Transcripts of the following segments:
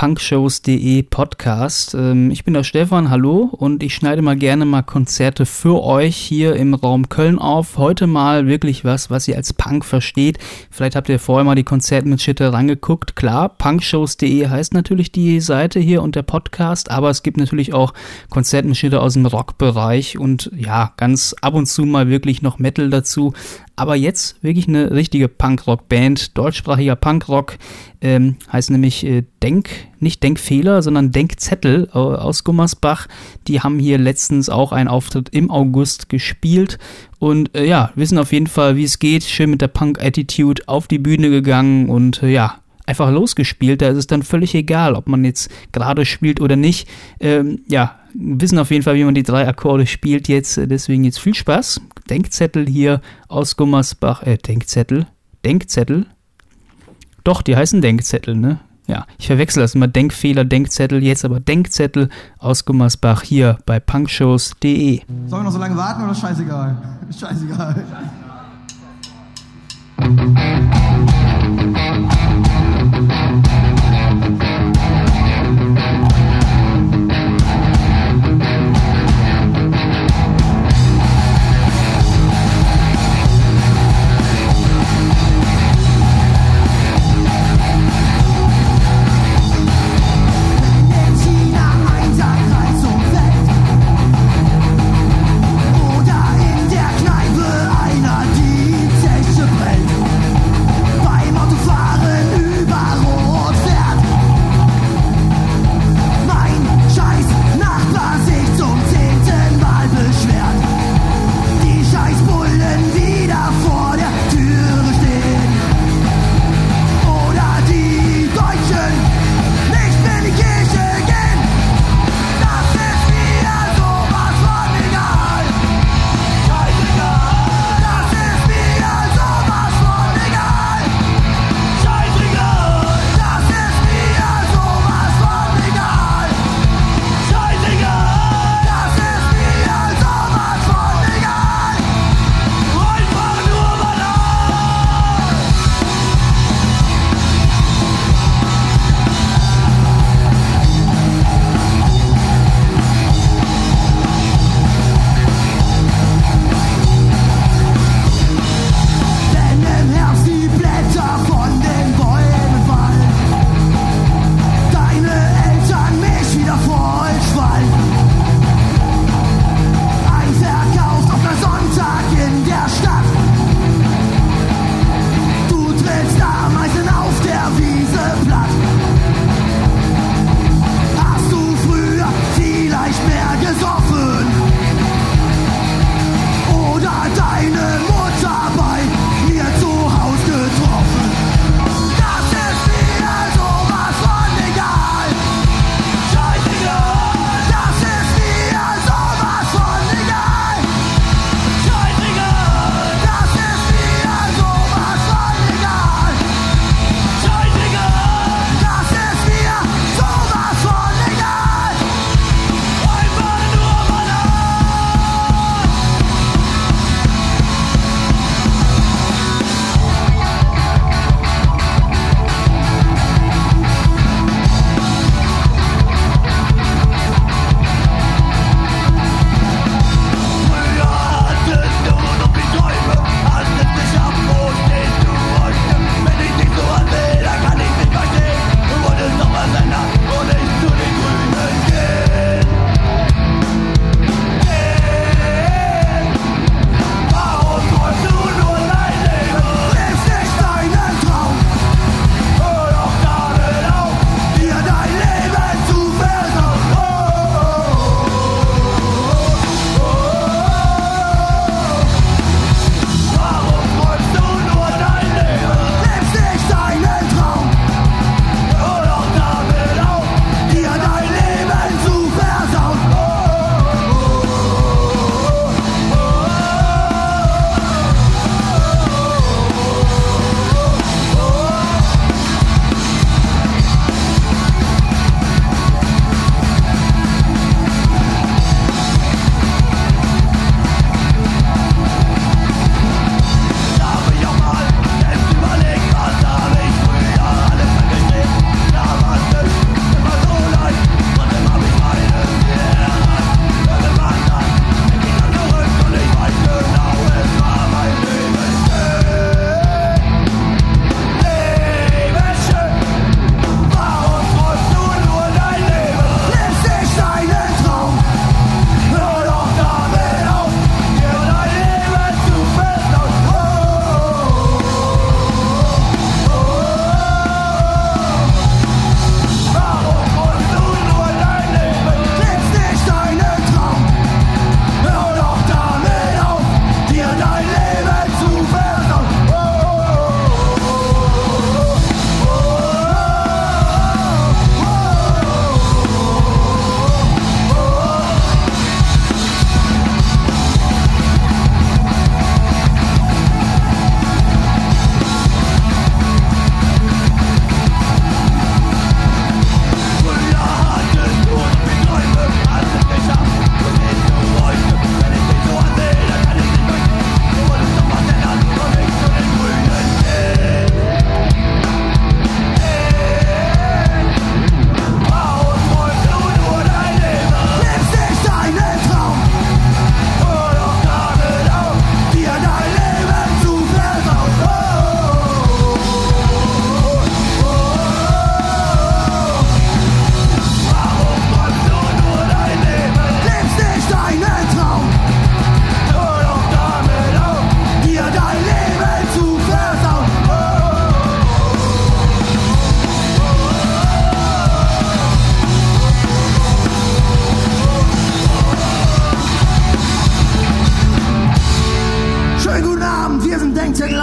punkshows.de Podcast. Ähm, ich bin der Stefan, hallo und ich schneide mal gerne mal Konzerte für euch hier im Raum Köln auf. Heute mal wirklich was, was ihr als Punk versteht. Vielleicht habt ihr vorher mal die Konzertmitschnitte rangeguckt. Klar, punkshows.de heißt natürlich die Seite hier und der Podcast, aber es gibt natürlich auch Konzertmitschnitte aus dem Rockbereich und ja, ganz ab und zu mal wirklich noch Metal dazu. Aber jetzt wirklich eine richtige Punkrock-Band, deutschsprachiger Punkrock, ähm, heißt nämlich äh, Denk, nicht Denkfehler, sondern Denkzettel äh, aus Gummersbach. Die haben hier letztens auch einen Auftritt im August gespielt und äh, ja, wissen auf jeden Fall, wie es geht. Schön mit der Punk-Attitude auf die Bühne gegangen und äh, ja, einfach losgespielt. Da ist es dann völlig egal, ob man jetzt gerade spielt oder nicht. Ähm, ja, wissen auf jeden Fall, wie man die drei Akkorde spielt jetzt. Deswegen jetzt viel Spaß. Denkzettel hier aus Gummersbach. Äh, Denkzettel? Denkzettel? Doch, die heißen Denkzettel, ne? Ja, ich verwechsel das immer. Denkfehler, Denkzettel, jetzt aber Denkzettel aus Gummersbach hier bei punkshows.de. Sollen wir noch so lange warten oder scheißegal? Scheißegal. Oder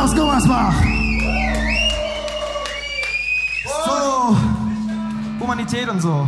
aus Gummersbach. So, Humanität und so.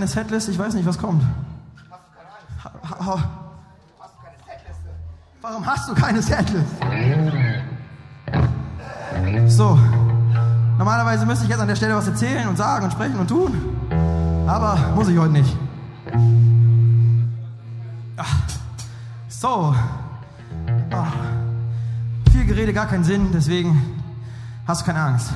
keine Setlist, ich weiß nicht, was kommt. Hast du keine Setliste? Warum hast du keine Setlist? So. Normalerweise müsste ich jetzt an der Stelle was erzählen und sagen und sprechen und tun. Aber muss ich heute nicht. Ach. So. Ach. Viel Gerede, gar keinen Sinn, deswegen hast du keine Angst.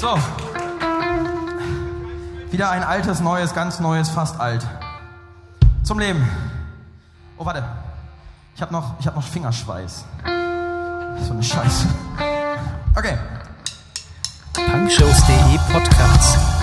So. Wieder ein altes, neues, ganz neues, fast alt. Zum Leben. Oh, warte. Ich habe noch, hab noch Fingerschweiß. So eine Scheiße. Okay. Punkshows.de Podcast.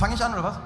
Fange ich an oder was?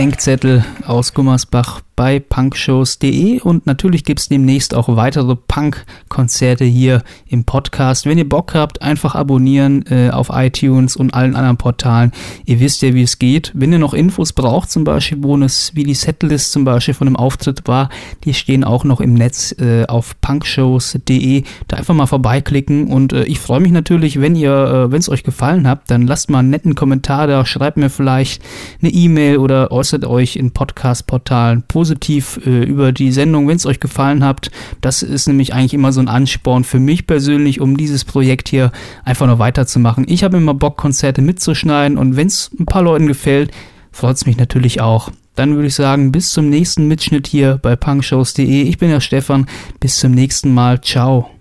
Denkzettel aus Gummersbach bei punkshows.de und natürlich gibt es demnächst auch weitere Punk-Konzerte hier im Podcast. Wenn ihr Bock habt, einfach abonnieren äh, auf iTunes und allen anderen Portalen. Ihr wisst ja, wie es geht. Wenn ihr noch Infos braucht, zum Beispiel, wo es, wie die Setlist zum Beispiel von einem Auftritt war, die stehen auch noch im Netz äh, auf punkshows.de. Da einfach mal vorbeiklicken und äh, ich freue mich natürlich, wenn ihr, äh, wenn es euch gefallen hat, dann lasst mal einen netten Kommentar da, schreibt mir vielleicht eine E-Mail oder äußert euch in Podcast-Portalen positiv äh, über die Sendung, wenn es euch gefallen hat. Das ist nämlich eigentlich immer so ein Ansporn für mich persönlich, um dieses Projekt hier einfach noch weiterzumachen. Ich habe immer Bock, Konzerte mitzuschneiden und wenn es ein paar Leuten gefällt, freut es mich natürlich auch. Dann würde ich sagen, bis zum nächsten Mitschnitt hier bei punkshows.de. Ich bin der Stefan. Bis zum nächsten Mal. Ciao.